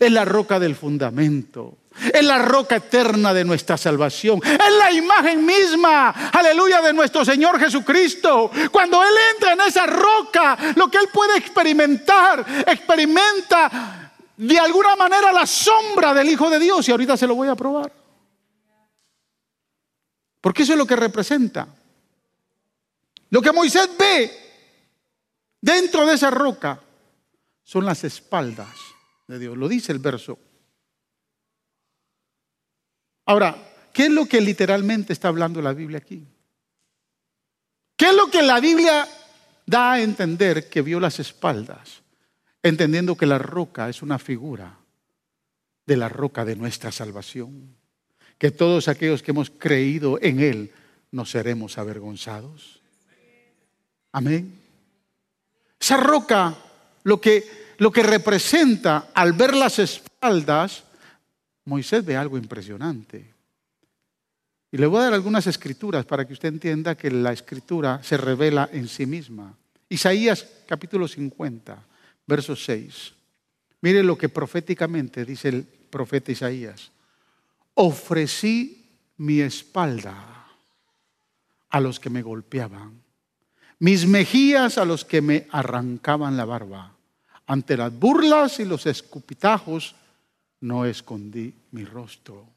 Es la roca del fundamento. Es la roca eterna de nuestra salvación. Es la imagen misma, aleluya, de nuestro Señor Jesucristo. Cuando Él entra en esa roca, lo que Él puede experimentar, experimenta de alguna manera la sombra del Hijo de Dios. Y ahorita se lo voy a probar. Porque eso es lo que representa. Lo que Moisés ve dentro de esa roca son las espaldas de Dios. Lo dice el verso Ahora, ¿qué es lo que literalmente está hablando la Biblia aquí? ¿Qué es lo que la Biblia da a entender que vio las espaldas? Entendiendo que la roca es una figura de la roca de nuestra salvación. Que todos aquellos que hemos creído en Él no seremos avergonzados. Amén. Esa roca, lo que, lo que representa al ver las espaldas, Moisés ve algo impresionante. Y le voy a dar algunas escrituras para que usted entienda que la escritura se revela en sí misma. Isaías capítulo 50, verso 6. Mire lo que proféticamente dice el profeta Isaías. Ofrecí mi espalda a los que me golpeaban, mis mejillas a los que me arrancaban la barba. Ante las burlas y los escupitajos no escondí mi rostro.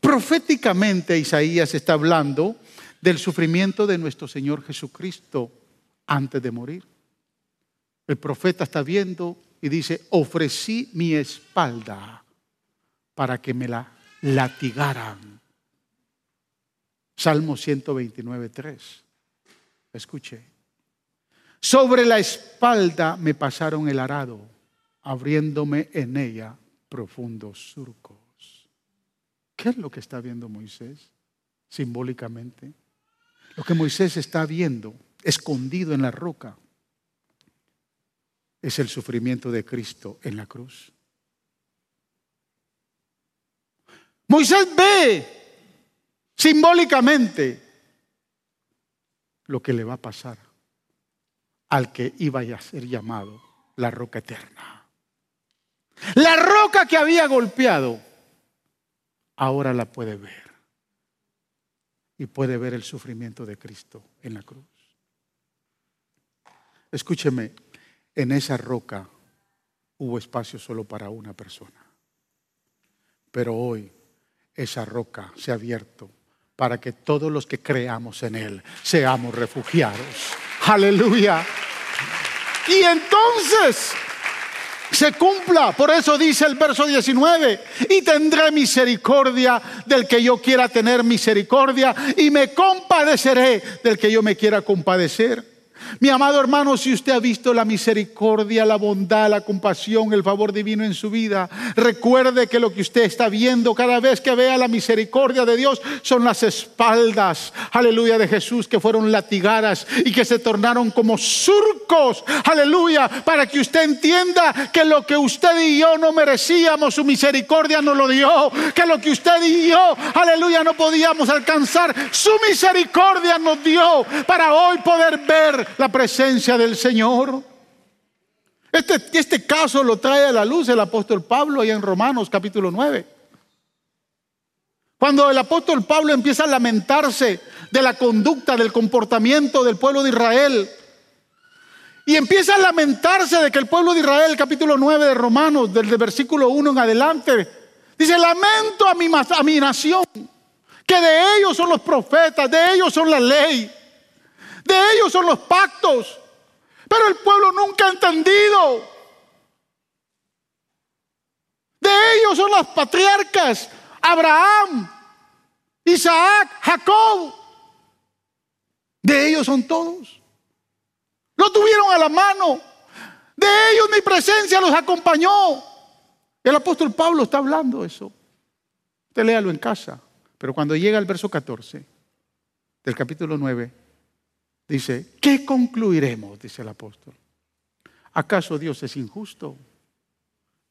Proféticamente Isaías está hablando del sufrimiento de nuestro Señor Jesucristo antes de morir. El profeta está viendo y dice, ofrecí mi espalda para que me la latigaran. Salmo 129, 3. Escuche. Sobre la espalda me pasaron el arado, abriéndome en ella profundos surcos. ¿Qué es lo que está viendo Moisés simbólicamente? Lo que Moisés está viendo escondido en la roca es el sufrimiento de Cristo en la cruz. Moisés ve simbólicamente lo que le va a pasar al que iba a ser llamado la roca eterna. La roca que había golpeado, ahora la puede ver. Y puede ver el sufrimiento de Cristo en la cruz. Escúcheme, en esa roca hubo espacio solo para una persona. Pero hoy esa roca se ha abierto para que todos los que creamos en Él seamos refugiados. Aleluya. Y entonces se cumpla. Por eso dice el verso 19, y tendré misericordia del que yo quiera tener misericordia, y me compadeceré del que yo me quiera compadecer. Mi amado hermano, si usted ha visto la misericordia, la bondad, la compasión, el favor divino en su vida, recuerde que lo que usted está viendo cada vez que vea la misericordia de Dios son las espaldas, aleluya, de Jesús que fueron latigadas y que se tornaron como surcos, aleluya, para que usted entienda que lo que usted y yo no merecíamos, su misericordia nos lo dio, que lo que usted y yo, aleluya, no podíamos alcanzar, su misericordia nos dio para hoy poder ver la presencia del Señor. Este, este caso lo trae a la luz el apóstol Pablo ahí en Romanos capítulo 9. Cuando el apóstol Pablo empieza a lamentarse de la conducta, del comportamiento del pueblo de Israel, y empieza a lamentarse de que el pueblo de Israel, capítulo 9 de Romanos, desde versículo 1 en adelante, dice, lamento a mi, a mi nación, que de ellos son los profetas, de ellos son la ley. De ellos son los pactos. Pero el pueblo nunca ha entendido. De ellos son las patriarcas. Abraham, Isaac, Jacob. De ellos son todos. Lo tuvieron a la mano. De ellos mi presencia los acompañó. El apóstol Pablo está hablando eso. Usted léalo en casa. Pero cuando llega al verso 14 del capítulo 9, Dice, ¿qué concluiremos? Dice el apóstol. ¿Acaso Dios es injusto?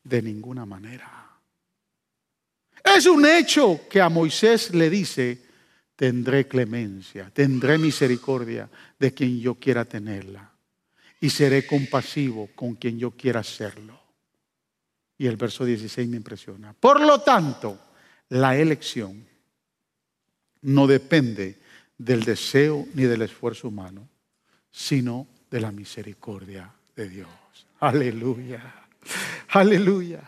De ninguna manera. Es un hecho que a Moisés le dice, tendré clemencia, tendré misericordia de quien yo quiera tenerla y seré compasivo con quien yo quiera serlo. Y el verso 16 me impresiona. Por lo tanto, la elección no depende del deseo ni del esfuerzo humano, sino de la misericordia de Dios. Aleluya. Aleluya.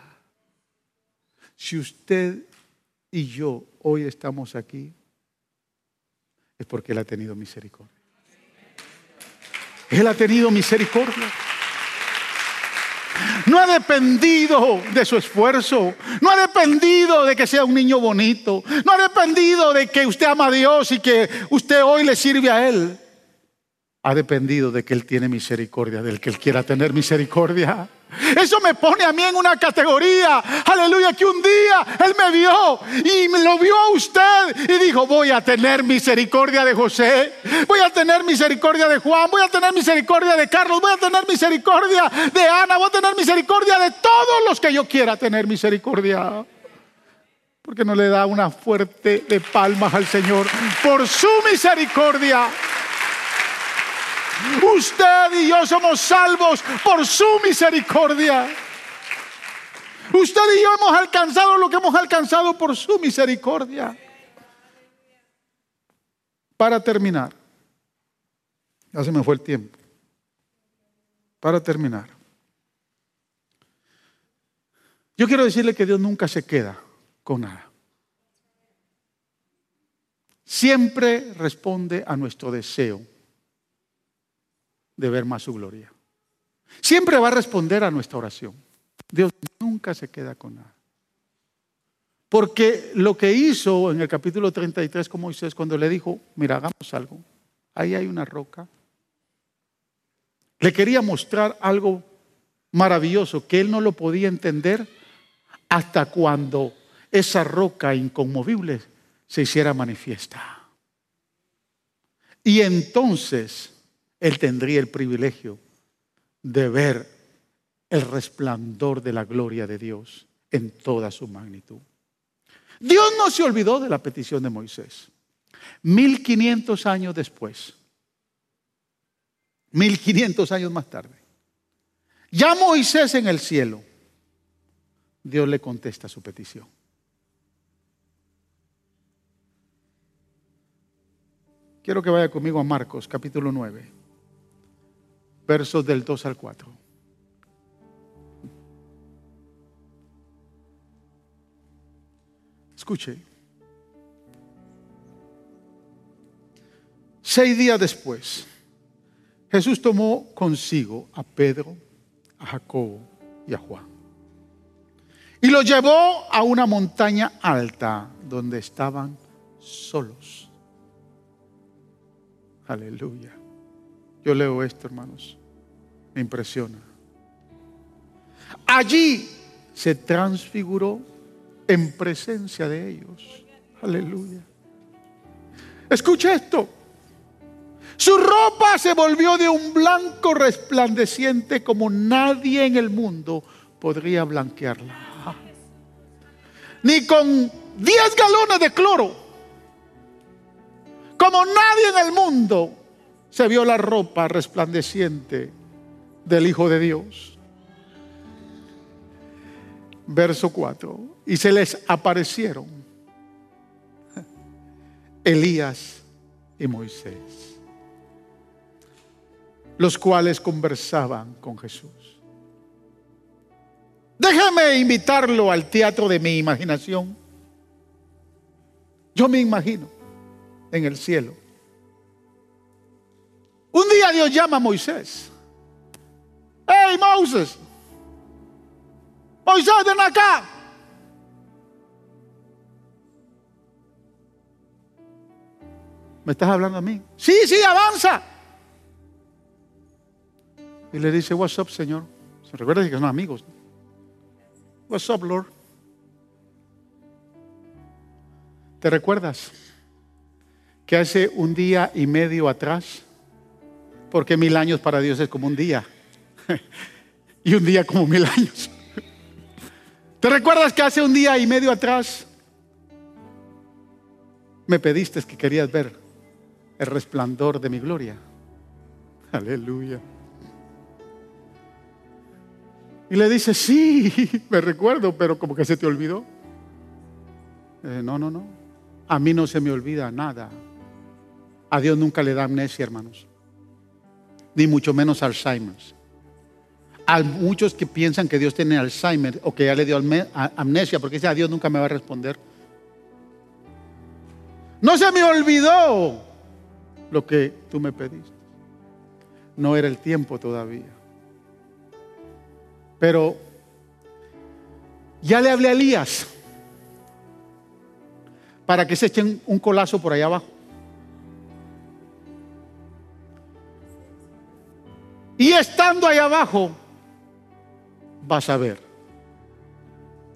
Si usted y yo hoy estamos aquí, es porque Él ha tenido misericordia. Él ha tenido misericordia. No ha dependido de su esfuerzo. No ha dependido de que sea un niño bonito. No ha dependido de que usted ama a Dios y que usted hoy le sirve a Él. Ha dependido de que Él tiene misericordia, del que Él quiera tener misericordia. Eso me pone a mí en una categoría, aleluya, que un día Él me vio y me lo vio a usted y dijo, voy a tener misericordia de José, voy a tener misericordia de Juan, voy a tener misericordia de Carlos, voy a tener misericordia de Ana, voy a tener misericordia de todos los que yo quiera tener misericordia. Porque no le da una fuerte de palmas al Señor por su misericordia. Usted y yo somos salvos por su misericordia. Usted y yo hemos alcanzado lo que hemos alcanzado por su misericordia. Para terminar, ya se me fue el tiempo. Para terminar, Yo quiero decirle que Dios nunca se queda con nada. Siempre responde a nuestro deseo de ver más su gloria. Siempre va a responder a nuestra oración. Dios nunca se queda con nada. Porque lo que hizo en el capítulo 33 con Moisés cuando le dijo, mira, hagamos algo, ahí hay una roca, le quería mostrar algo maravilloso que él no lo podía entender hasta cuando esa roca inconmovible se hiciera manifiesta. Y entonces él tendría el privilegio de ver el resplandor de la gloria de Dios en toda su magnitud. Dios no se olvidó de la petición de Moisés. 1500 años después, 1500 años más tarde, ya Moisés en el cielo, Dios le contesta su petición. Quiero que vaya conmigo a Marcos capítulo 9, versos del 2 al 4. Escuche. Seis días después, Jesús tomó consigo a Pedro, a Jacobo y a Juan. Y los llevó a una montaña alta donde estaban solos. Aleluya. Yo leo esto, hermanos. Me impresiona. Allí se transfiguró en presencia de ellos. Aleluya. Escucha esto. Su ropa se volvió de un blanco resplandeciente como nadie en el mundo podría blanquearla. Ni con 10 galones de cloro. Como nadie en el mundo se vio la ropa resplandeciente del Hijo de Dios verso 4. Y se les aparecieron Elías y Moisés, los cuales conversaban con Jesús. Déjame invitarlo al teatro de mi imaginación. Yo me imagino en el cielo. Un día Dios llama a Moisés. Hey, Moses, Moisés, ven acá. ¿Me estás hablando a mí? Sí, sí, avanza. Y le dice, what's up, Señor? Se recuerda que son amigos. What's up, Lord? ¿Te recuerdas que hace un día y medio atrás, porque mil años para Dios es como un día, y un día como mil años? ¿Te recuerdas que hace un día y medio atrás me pediste que querías ver el resplandor de mi gloria? Aleluya. Y le dice, sí, me recuerdo, pero como que se te olvidó. No, no, no. A mí no se me olvida nada. A Dios nunca le da amnesia, hermanos. Ni mucho menos Alzheimer's. Hay muchos que piensan que Dios tiene Alzheimer o que ya le dio amnesia porque dice, a Dios nunca me va a responder. No se me olvidó lo que tú me pediste. No era el tiempo todavía. Pero ya le hablé a Elías para que se echen un colazo por allá abajo. Abajo, vas a ver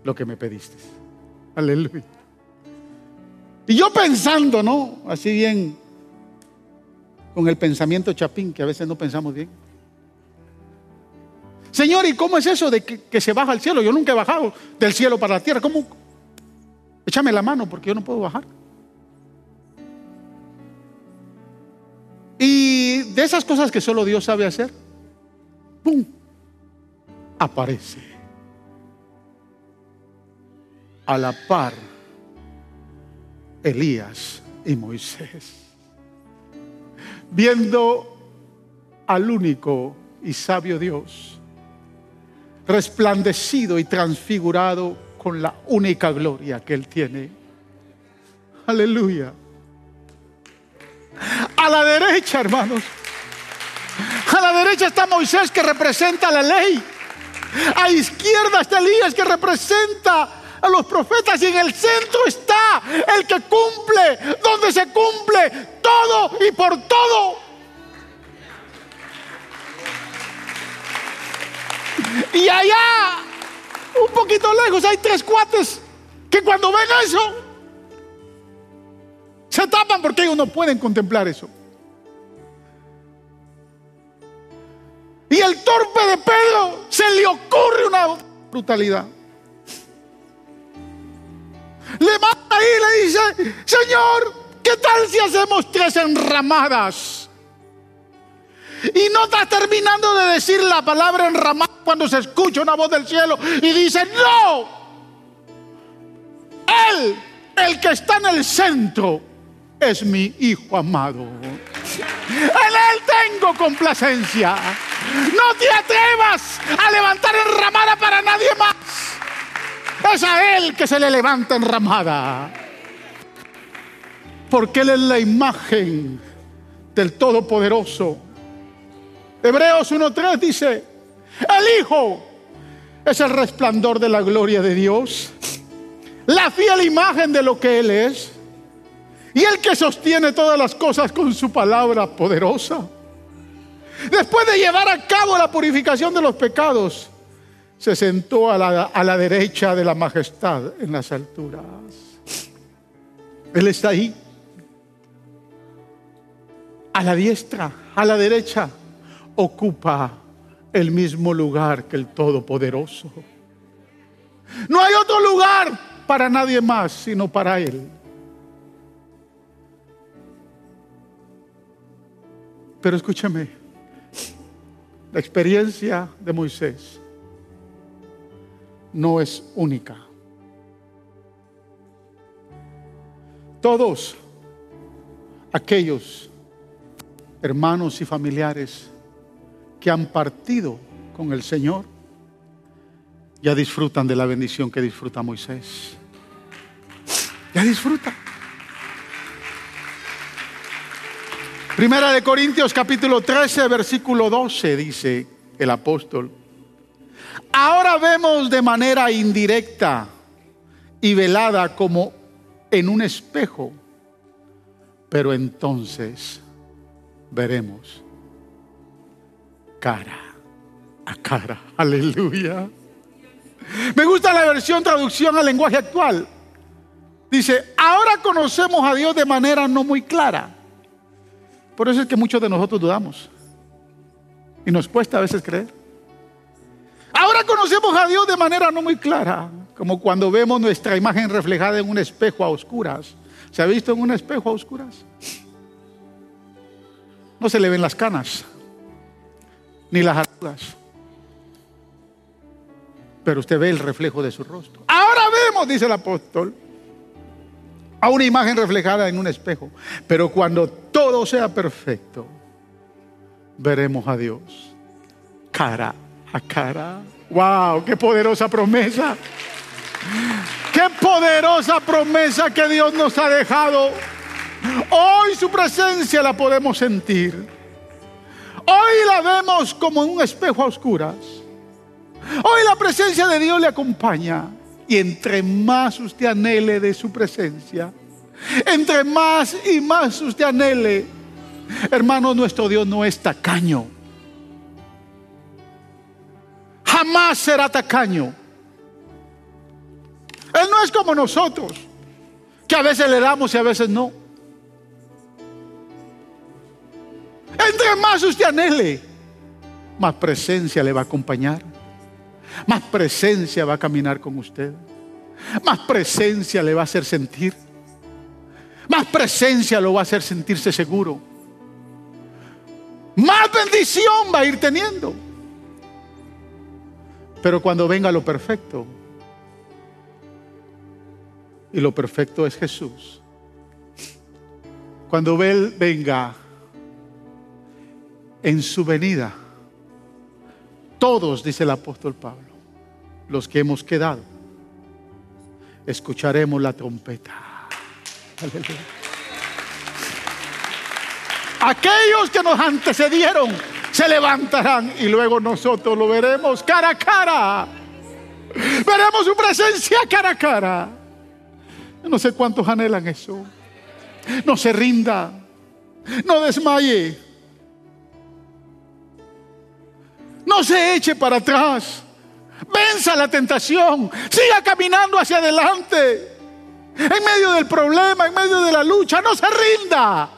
lo que me pediste. Aleluya. Y yo pensando, ¿no? Así bien, con el pensamiento chapín, que a veces no pensamos bien. Señor, ¿y cómo es eso de que, se baja al cielo? Yo nunca he bajado del cielo para la tierra. ¿Cómo? Échame la mano porque yo no puedo bajar. Y de esas cosas que solo Dios sabe hacer, ¡pum! aparece a la par Elías y Moisés, viendo al único y sabio Dios, resplandecido y transfigurado con la única gloria que Él tiene. Aleluya. A la derecha, hermanos. Derecha está Moisés que representa la ley. A izquierda está Elías que representa a los profetas y en el centro está el que cumple, donde se cumple todo y por todo. Y allá, un poquito lejos, hay tres cuates que cuando ven eso, se tapan porque ellos no pueden contemplar eso. El torpe de Pedro se le ocurre una brutalidad. Le ahí y le dice, Señor, ¿qué tal si hacemos tres enramadas? Y no está terminando de decir la palabra enramada cuando se escucha una voz del cielo y dice, no, Él, el que está en el centro, es mi Hijo amado. En Él tengo complacencia. No te atrevas a levantar enramada para nadie más. Es a Él que se le levanta enramada. Porque Él es la imagen del Todopoderoso. Hebreos 1.3 dice, el Hijo es el resplandor de la gloria de Dios, la fiel imagen de lo que Él es, y el que sostiene todas las cosas con su palabra poderosa. Después de llevar a cabo la purificación de los pecados, se sentó a la, a la derecha de la majestad en las alturas. Él está ahí, a la diestra, a la derecha, ocupa el mismo lugar que el Todopoderoso. No hay otro lugar para nadie más sino para Él. Pero escúchame, la experiencia de Moisés no es única. Todos aquellos hermanos y familiares que han partido con el Señor ya disfrutan de la bendición que disfruta Moisés. Ya disfrutan. Primera de Corintios capítulo 13, versículo 12 dice el apóstol. Ahora vemos de manera indirecta y velada como en un espejo, pero entonces veremos cara a cara. Aleluya. Me gusta la versión traducción al lenguaje actual. Dice, ahora conocemos a Dios de manera no muy clara. Por eso es que muchos de nosotros dudamos. Y nos cuesta a veces creer. Ahora conocemos a Dios de manera no muy clara, como cuando vemos nuestra imagen reflejada en un espejo a oscuras. ¿Se ha visto en un espejo a oscuras? No se le ven las canas, ni las arrugas. Pero usted ve el reflejo de su rostro. Ahora vemos, dice el apóstol, a una imagen reflejada en un espejo. Pero cuando todo sea perfecto, veremos a Dios cara a cara. ¡Wow! ¡Qué poderosa promesa! ¡Qué poderosa promesa que Dios nos ha dejado! Hoy su presencia la podemos sentir. Hoy la vemos como en un espejo a oscuras. Hoy la presencia de Dios le acompaña. Y entre más usted anhele de su presencia, entre más y más usted anhele, hermano, nuestro Dios no es tacaño. Jamás será tacaño. Él no es como nosotros, que a veces le damos y a veces no. Entre más usted anhele, más presencia le va a acompañar. Más presencia va a caminar con usted. Más presencia le va a hacer sentir. Más presencia lo va a hacer sentirse seguro. Más bendición va a ir teniendo. Pero cuando venga lo perfecto, y lo perfecto es Jesús, cuando Él venga en su venida, todos, dice el apóstol Pablo, los que hemos quedado, escucharemos la trompeta. Aquellos que nos antecedieron se levantarán y luego nosotros lo veremos cara a cara. Veremos su presencia cara a cara. no sé cuántos anhelan eso. No se rinda. No desmaye. No se eche para atrás. Venza la tentación. Siga caminando hacia adelante. En medio del problema, en medio de la lucha, no se rinda.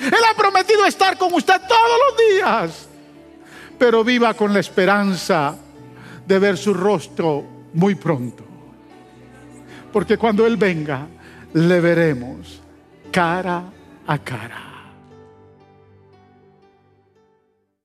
Él ha prometido estar con usted todos los días. Pero viva con la esperanza de ver su rostro muy pronto. Porque cuando Él venga, le veremos cara a cara.